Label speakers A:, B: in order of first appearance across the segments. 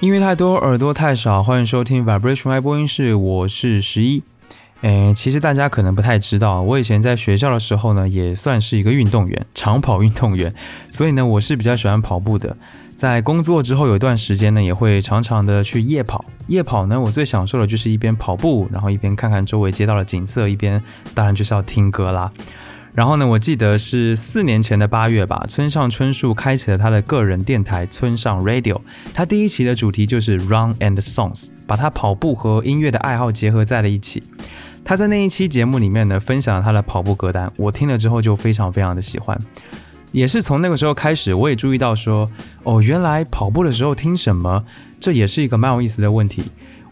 A: 音乐太多，耳朵太少，欢迎收听 Vibration 爱播音室，我是十一。诶，其实大家可能不太知道，我以前在学校的时候呢，也算是一个运动员，长跑运动员，所以呢，我是比较喜欢跑步的。在工作之后有一段时间呢，也会常常的去夜跑。夜跑呢，我最享受的就是一边跑步，然后一边看看周围街道的景色，一边当然就是要听歌啦。然后呢，我记得是四年前的八月吧，村上春树开启了他的个人电台村上 Radio。他第一期的主题就是 Run and Songs，把他跑步和音乐的爱好结合在了一起。他在那一期节目里面呢，分享了他的跑步歌单，我听了之后就非常非常的喜欢。也是从那个时候开始，我也注意到说，哦，原来跑步的时候听什么，这也是一个蛮有意思的问题。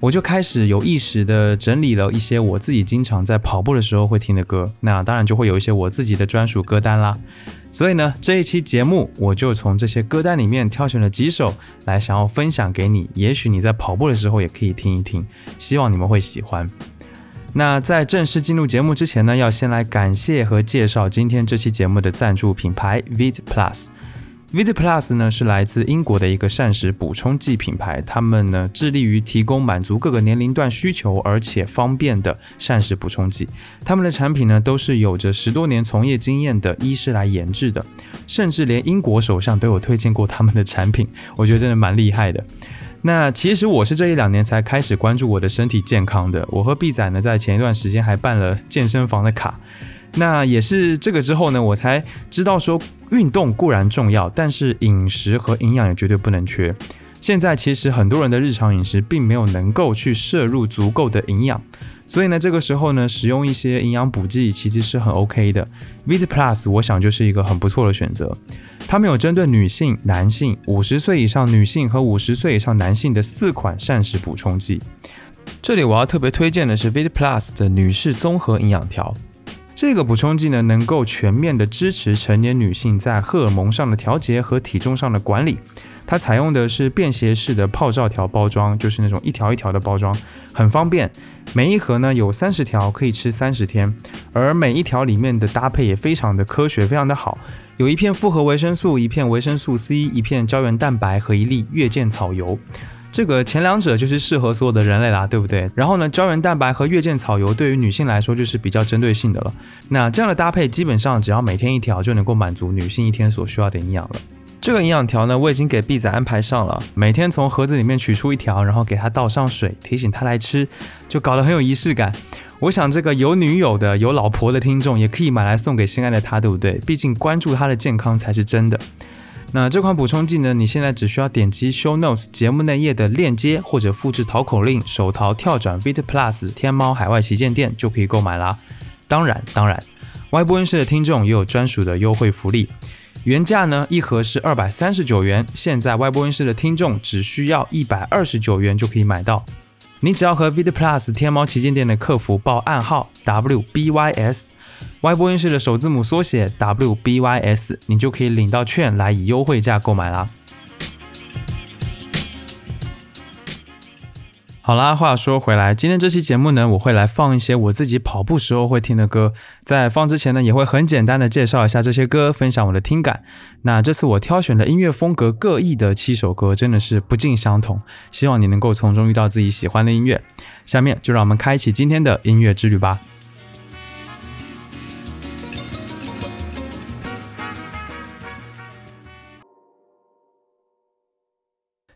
A: 我就开始有意识的整理了一些我自己经常在跑步的时候会听的歌，那当然就会有一些我自己的专属歌单啦。所以呢，这一期节目我就从这些歌单里面挑选了几首来想要分享给你，也许你在跑步的时候也可以听一听，希望你们会喜欢。那在正式进入节目之前呢，要先来感谢和介绍今天这期节目的赞助品牌 Vit Plus。Vit Plus 呢是来自英国的一个膳食补充剂品牌，他们呢致力于提供满足各个年龄段需求而且方便的膳食补充剂。他们的产品呢都是有着十多年从业经验的医师来研制的，甚至连英国首相都有推荐过他们的产品，我觉得真的蛮厉害的。那其实我是这一两年才开始关注我的身体健康的。我和 B 仔呢，在前一段时间还办了健身房的卡。那也是这个之后呢，我才知道说，运动固然重要，但是饮食和营养也绝对不能缺。现在其实很多人的日常饮食并没有能够去摄入足够的营养，所以呢，这个时候呢，使用一些营养补剂其实是很 OK 的。Vit Plus 我想就是一个很不错的选择。他们有针对女性、男性、五十岁以上女性和五十岁以上男性的四款膳食补充剂。这里我要特别推荐的是 Vit Plus 的女士综合营养条。这个补充剂呢，能够全面的支持成年女性在荷尔蒙上的调节和体重上的管理。它采用的是便携式的泡罩条包装，就是那种一条一条的包装，很方便。每一盒呢有三十条，可以吃三十天。而每一条里面的搭配也非常的科学，非常的好。有一片复合维生素，一片维生素 C，一片胶原蛋白和一粒月见草油。这个前两者就是适合所有的人类啦，对不对？然后呢，胶原蛋白和月见草油对于女性来说就是比较针对性的了。那这样的搭配基本上只要每天一条就能够满足女性一天所需要的营养了。这个营养条呢，我已经给 B 仔安排上了，每天从盒子里面取出一条，然后给他倒上水，提醒他来吃，就搞得很有仪式感。我想这个有女友的、有老婆的听众也可以买来送给心爱的他，对不对？毕竟关注他的健康才是真的。那这款补充剂呢？你现在只需要点击 Show Notes 节目内页的链接，或者复制淘口令，手淘跳转 Vit Plus 天猫海外旗舰店就可以购买啦。当然，当然，，Y 播音室的听众也有专属的优惠福利，原价呢一盒是二百三十九元，现在 Y 播音室的听众只需要一百二十九元就可以买到。你只要和 Vit Plus 天猫旗舰店的客服报暗号 WBYS。Y 播音室的首字母缩写 WBYS，你就可以领到券来以优惠价购买啦。好啦，话说回来，今天这期节目呢，我会来放一些我自己跑步时候会听的歌。在放之前呢，也会很简单的介绍一下这些歌，分享我的听感。那这次我挑选的音乐风格各异的七首歌，真的是不尽相同。希望你能够从中遇到自己喜欢的音乐。下面就让我们开启今天的音乐之旅吧。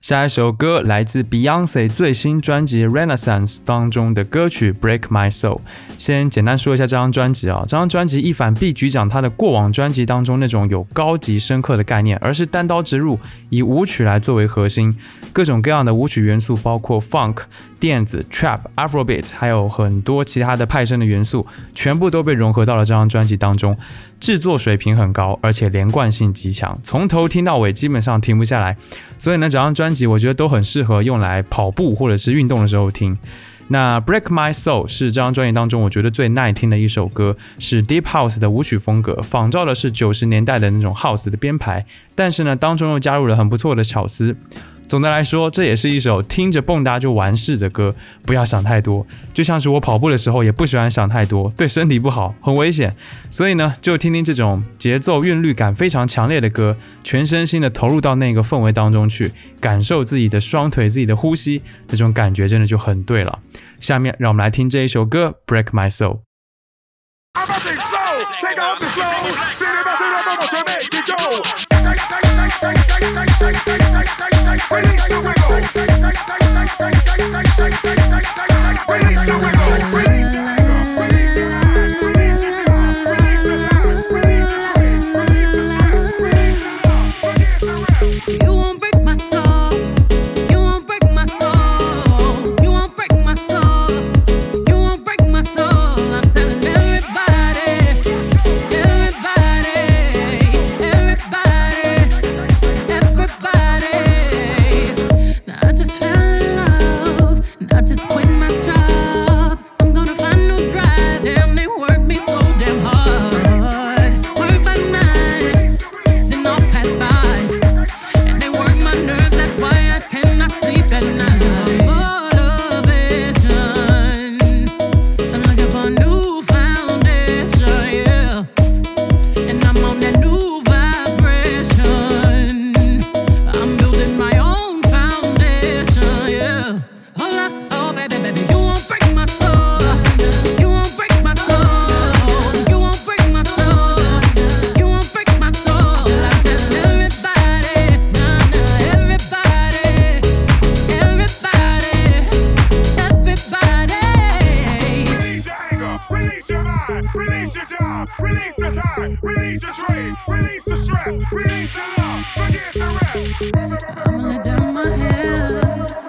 A: 下一首歌来自 Beyonce 最新专辑《Renaissance》当中的歌曲《Break My Soul》。先简单说一下这张专辑啊，这张专辑一反 B 局长他的过往专辑当中那种有高级深刻的概念，而是单刀直入，以舞曲来作为核心，各种各样的舞曲元素，包括 Funk。电子、Trap、Afrobeat，还有很多其他的派生的元素，全部都被融合到了这张专辑当中。制作水平很高，而且连贯性极强，从头听到尾基本上停不下来。所以呢，这张专我觉得都很适合用来跑步或者是运动的时候听。那 break my soul 是这张专辑当中我觉得最耐听的一首歌是 deep house 的舞曲风格仿照的是九十年代的那种 house 的编排。但是呢当中又加入了很不错的巧思。总的来说这也是一首听着蹦跶就完事的歌不要想太多就像是我跑步的时候也不喜欢想太多对身体不好很危险所以呢就听听这种节奏韵律感非常强烈的歌全身心的投入到那个氛围当中去感受自己的双腿自己的呼吸那种感觉真的就很对了下面让我们来听这一首歌 break my soul
B: Release, the release, release, the release, release, Release the time, release your trade, release the stress, release the love, forget the rest. I'm gonna down my head,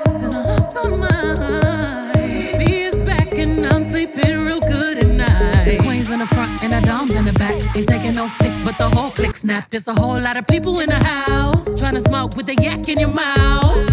B: cause I lost my mind. Me is back and I'm sleeping real good at night. The queen's in the front and the dom's in the back. Ain't taking no flicks, but the whole click snap. There's a whole lot of people in the house. Trying to smoke with the yak in your mouth.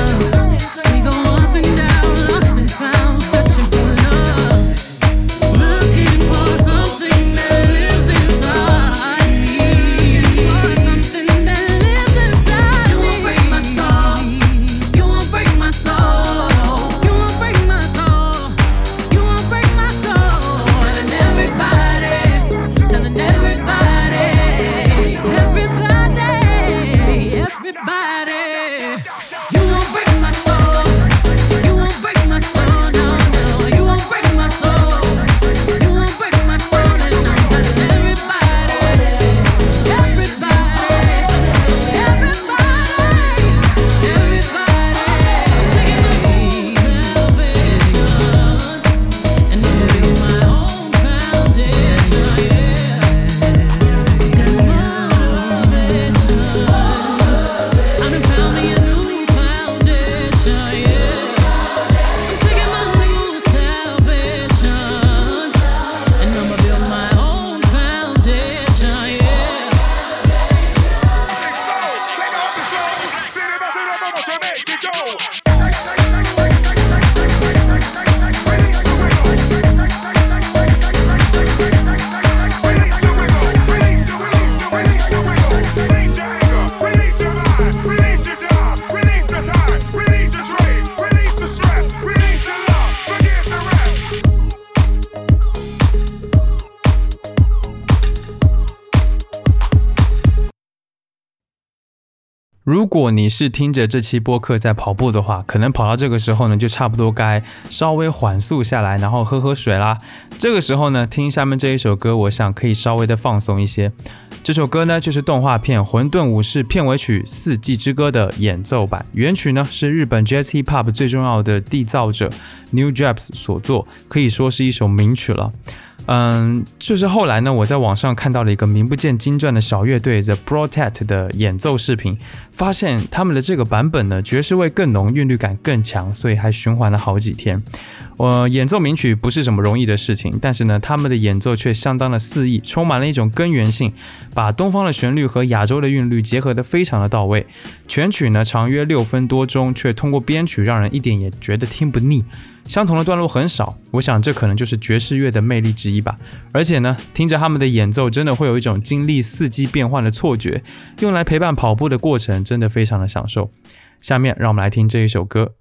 A: 如果你是听着这期播客在跑步的话，可能跑到这个时候呢，就差不多该稍微缓速下来，然后喝喝水啦。这个时候呢，听下面这一首歌，我想可以稍微的放松一些。这首歌呢，就是动画片《混沌武士》片尾曲《四季之歌》的演奏版，原曲呢是日本 Jazz Hip Hop 最重要的缔造者 New Japs 所作，可以说是一首名曲了。嗯，就是后来呢，我在网上看到了一个名不见经传的小乐队 The Protect 的演奏视频，发现他们的这个版本呢，爵士味更浓，韵律感更强，所以还循环了好几天。我演奏名曲不是什么容易的事情，但是呢，他们的演奏却相当的肆意，充满了一种根源性，把东方的旋律和亚洲的韵律结合得非常的到位。全曲呢长约六分多钟，却通过编曲让人一点也觉得听不腻。相同的段落很少，我想这可能就是爵士乐的魅力之一吧。而且呢，听着他们的演奏，真的会有一种经历四季变换的错觉，用来陪伴跑步的过程，真的非常的享受。下面让我们来听这一首歌。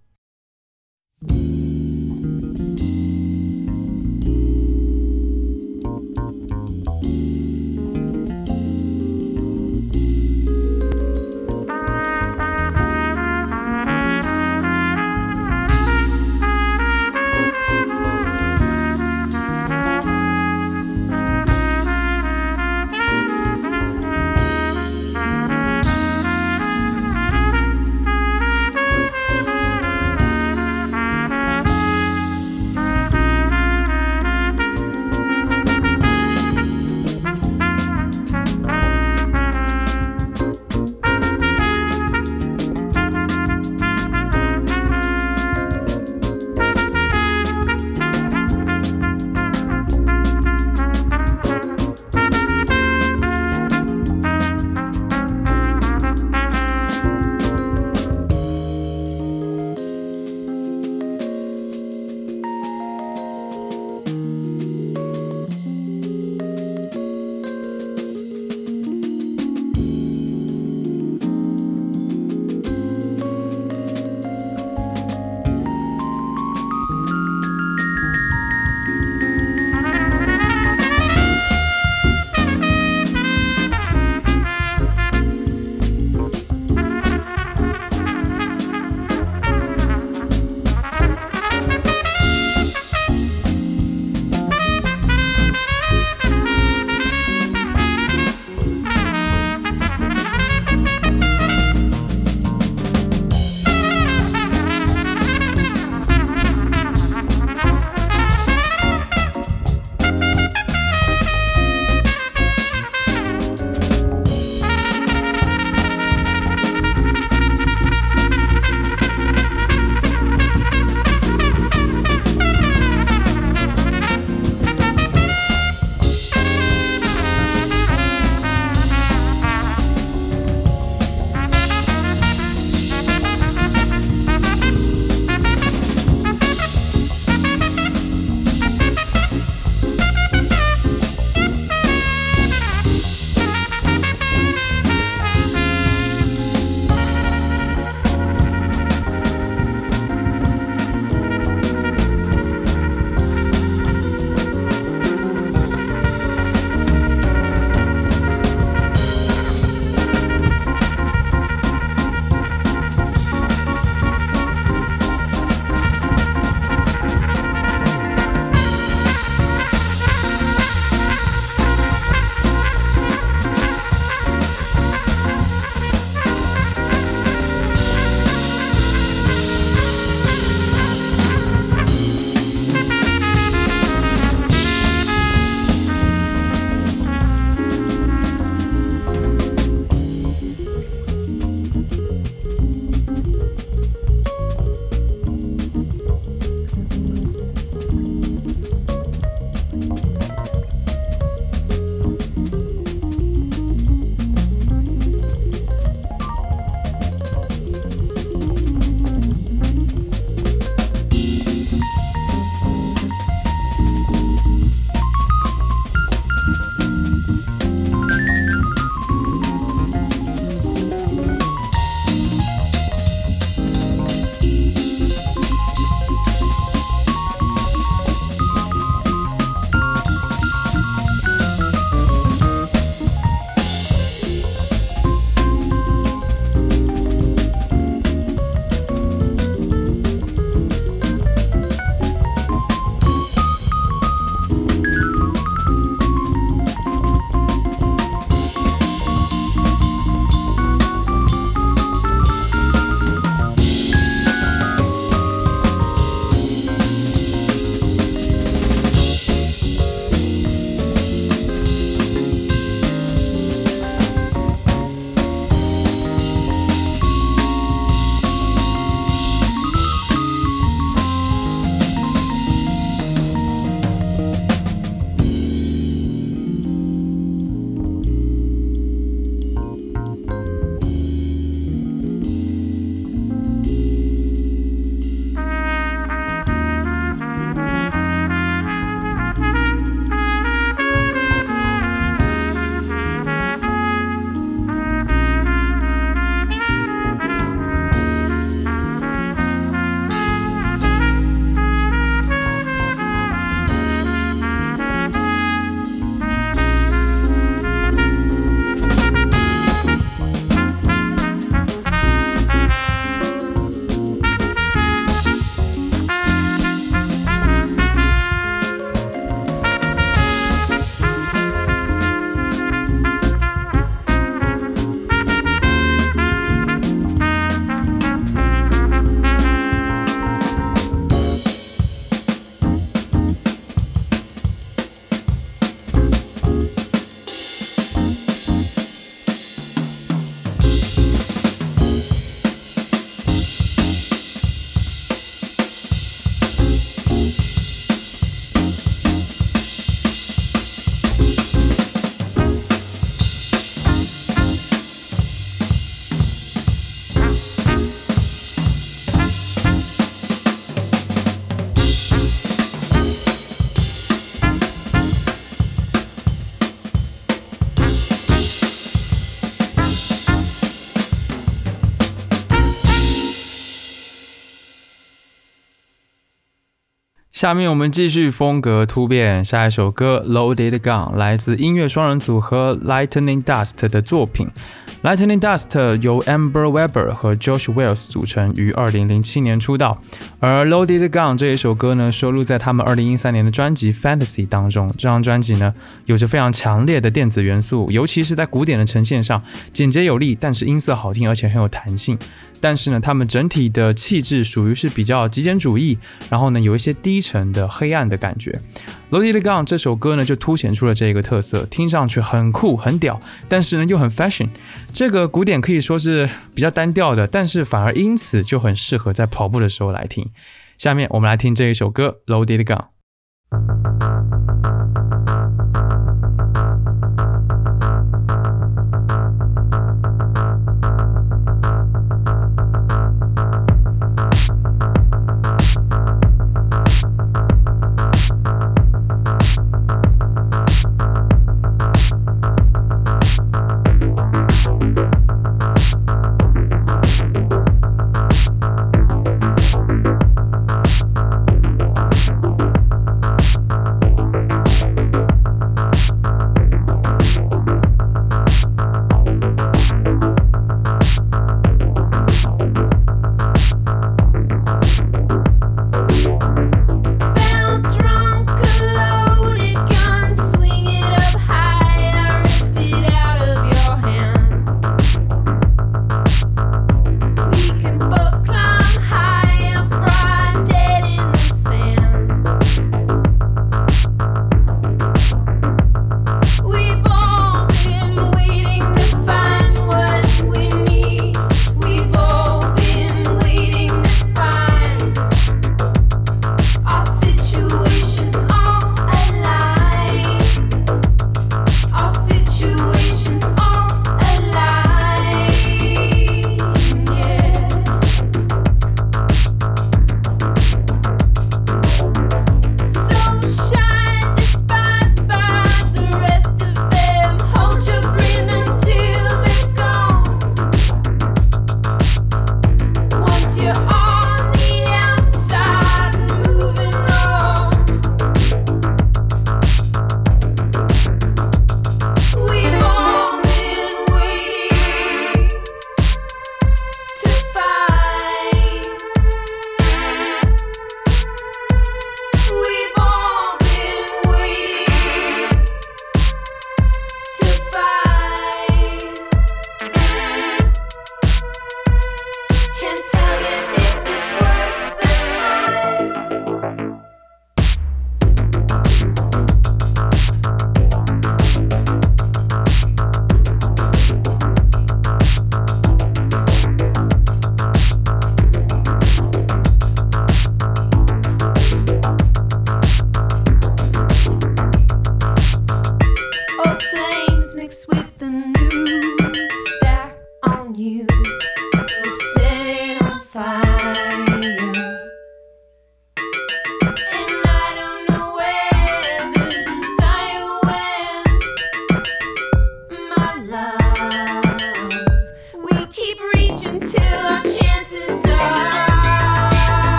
C: 下面我们继续风格突变，下一首歌《Loaded Gun》来自音乐双人组合 Lightning Dust 的作品。Lightning Dust 由 Amber Webber 和 Josh Wells 组成，于2007年出道。而《Loaded Gun》这一首歌呢，收录在他们2013年的专辑《Fantasy》当中。这张专辑呢，有着非常强烈的电子元素，尤其是在鼓点的呈现上，简洁有力，但是音色好听，而且很有弹性。但是呢，他们整体的气质属于是比较极简主义，然后呢，有一些低沉的黑暗的感觉。《Loaded Gun》这首歌呢，就凸显出了这个特色，听上去很酷很屌，但是呢又很 fashion。这个鼓点可以说是比较单调的，但是反而因此就很适合在跑步的时候来听。下面我们来听这一首歌《Loaded Gun》。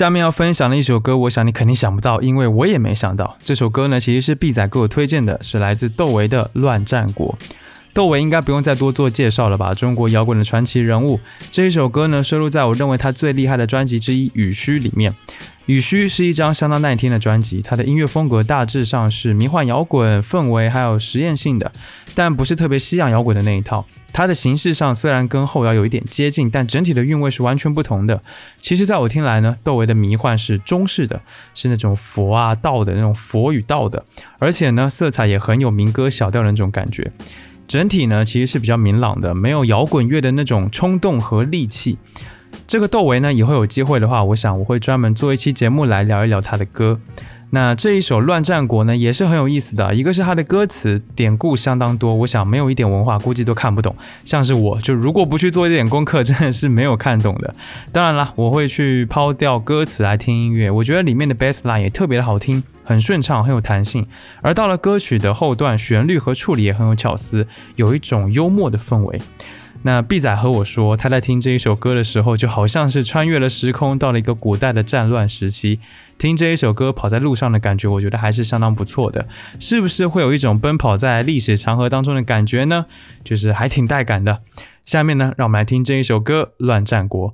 C: 下面要分享的一首歌，我想你肯定想不到，因为我也没想到。这首歌呢，其实是 B 仔给我推荐的，是来自窦唯的《乱战国》。
A: 窦唯应该不用再多做介绍了吧？中国摇滚的传奇人物。这一首歌呢，收录在我认为他最厉害的专辑之一《雨虚》里面。《雨虚》是一张相当耐听的专辑，它的音乐风格大致上是迷幻摇滚氛围，还有实验性的，但不是特别西洋摇滚的那一套。它的形式上虽然跟后摇有一点接近，但整体的韵味是完全不同的。其实，在我听来呢，窦唯的迷幻是中式的，是那种佛啊道的那种佛与道的，而且呢，色彩也很有民歌小调的那种感觉。整体呢，其实是比较明朗的，没有摇滚乐的那种冲动和戾气。这个窦唯呢，以后有机会的话，我想我会专门做一期节目来聊一聊他的歌。那这一首《乱战国》呢，也是很有意思的。一个是它的歌词典故相当多，我想没有一点文化，估计都看不懂。像是我就如果不去做一点功课，真的是没有看懂的。当然了，我会去抛掉歌词来听音乐。我觉得里面的 bass line 也特别的好听，很顺畅，很有弹性。而到了歌曲的后段，旋律和处理也很有巧思，有一种幽默的氛围。那 B 仔和我说，他在听这一首歌的时候，就好像是穿越了时空，到了一个古代的战乱时期。听这一首歌，跑在路上的感觉，我觉得还是相当不错的。是不是会有一种奔跑在历史长河当中的感觉呢？就是还挺带感的。下面呢，让我们来听这一首歌《乱战国》。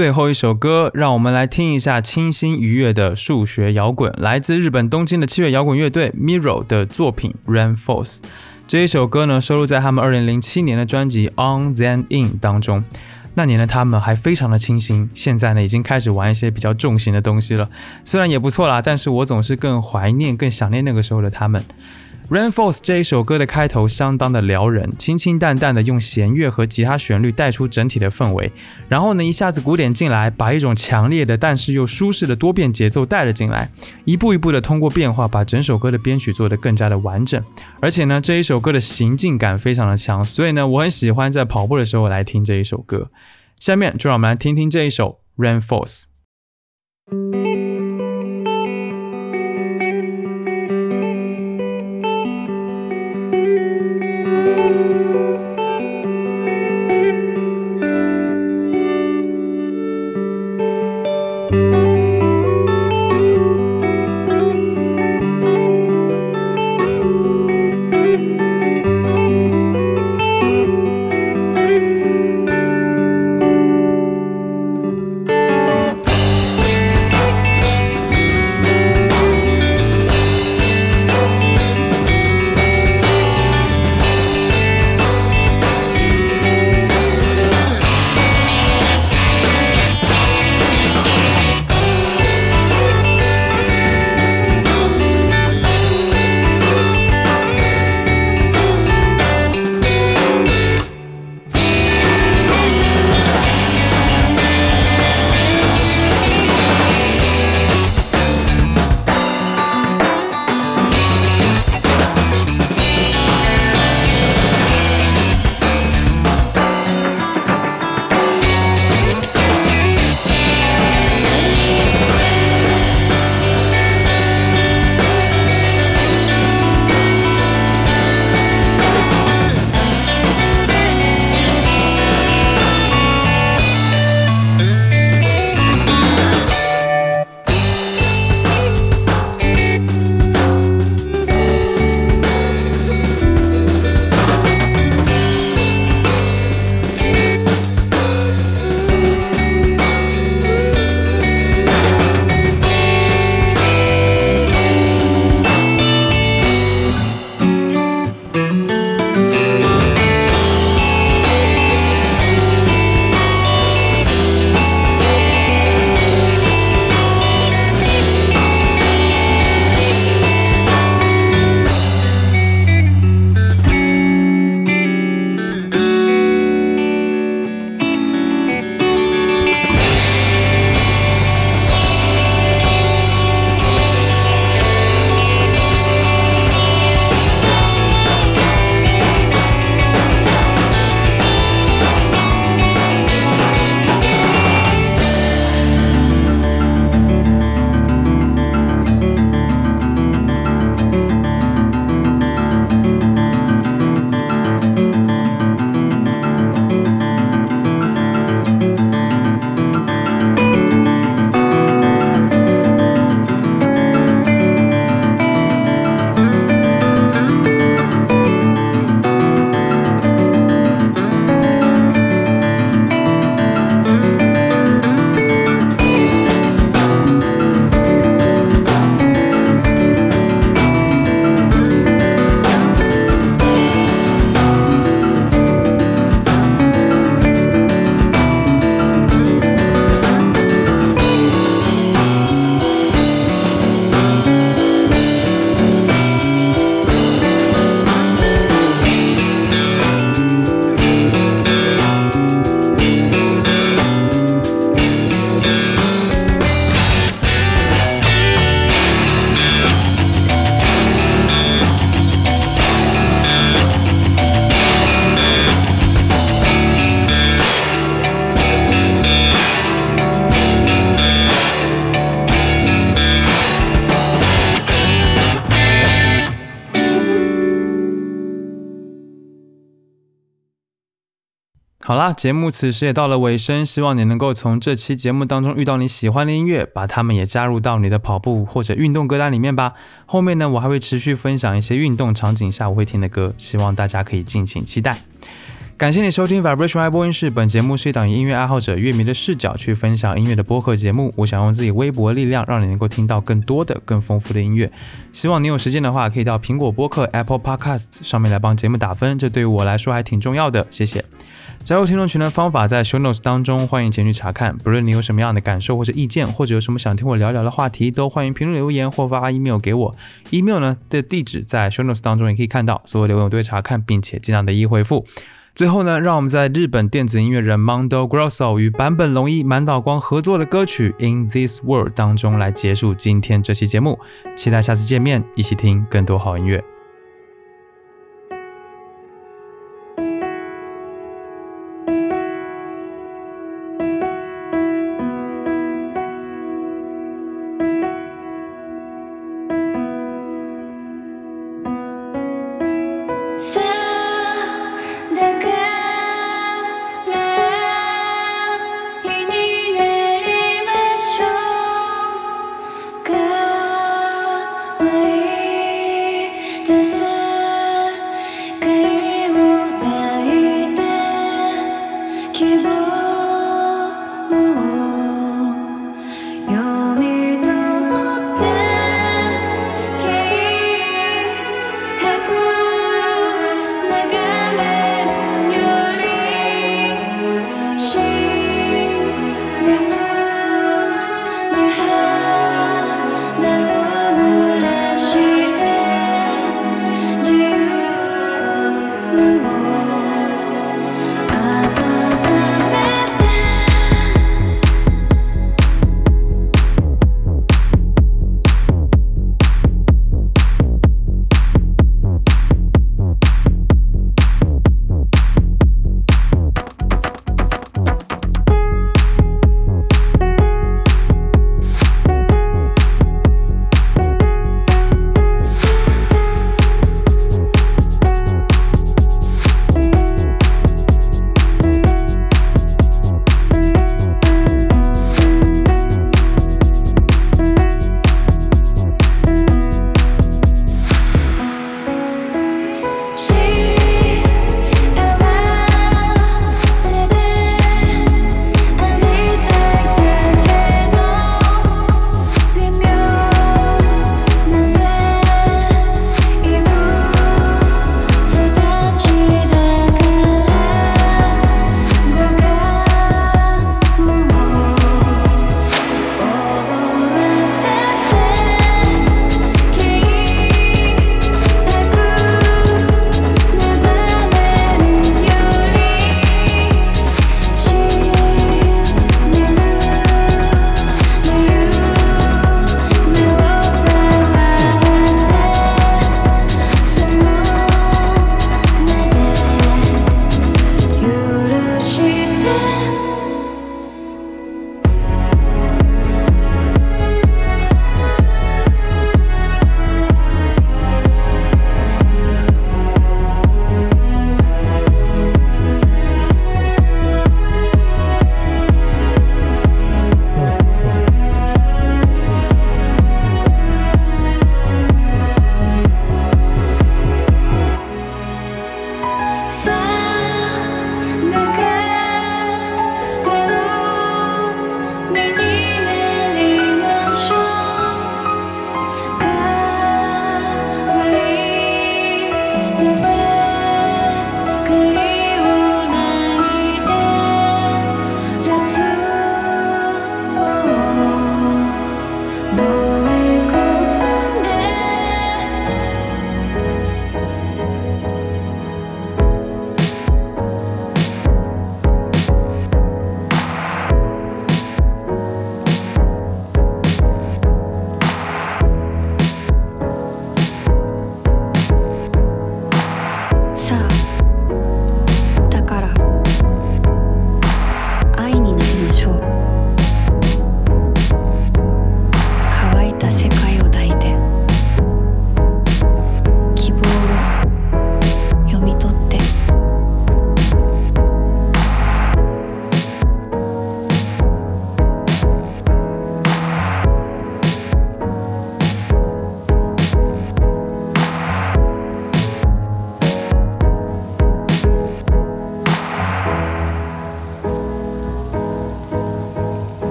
A: 最后一首歌，让我们来听一下清新愉悦的数学摇滚，来自日本东京的七月摇滚乐队 Miro 的作品《Rainforce》。这一首歌呢，收录在他们2007年的专辑《On Then In》当中。那年的他们还非常的清新，现在呢已经开始玩一些比较重型的东西了，虽然也不错啦，但是我总是更怀念、更想念那个时候的他们。Rainforce 这一首歌的开头相当的撩人，清清淡淡的用弦乐和吉他旋律带出整体的氛围，然后呢一下子鼓点进来，把一种强烈的但是又舒适的多变节奏带了进来，一步一步的通过变化把整首歌的编曲做得更加的完整，而且呢这一首歌的行进感非常的强，所以呢我很喜欢在跑步的时候来听这一首歌。下面就让我们来听听这一首 Rainforce。好啦，节目此时也到了尾声，希望你能够从这期节目当中遇到你喜欢的音乐，把它们也加入到你的跑步或者运动歌单里面吧。后面呢，我还会持续分享一些运动场景下我会听的歌，希望大家可以敬请期待。
D: 感谢你收听 Vibration 爱播音室。本节目是一档以音乐爱好者、乐迷的视角去分享音乐的播客节目。我想用自己微薄力量，让你能够听到更多的、更丰富的音乐。希望你有时间的话，可以到苹果播客 Apple Podcasts 上面来帮节目打分，这对于我来说还挺重要的。谢谢。加入听众群的方法在 Show Notes 当中，欢迎前去查看。不论你有什么样的感受或者意见，或者有什么想听我聊聊的话题，都欢迎评论留言或发 email 给我。email 呢的地址在 Show Notes 当中也可以看到，所有留言我都会查看，并且尽量的一一回复。最后呢，让我们在日本电子音乐人 Mondo Grosso 与坂本龙一、满岛光合作的歌曲《In This World》当中来结束今天这期节目。期待下次见面，一起听更多好音乐。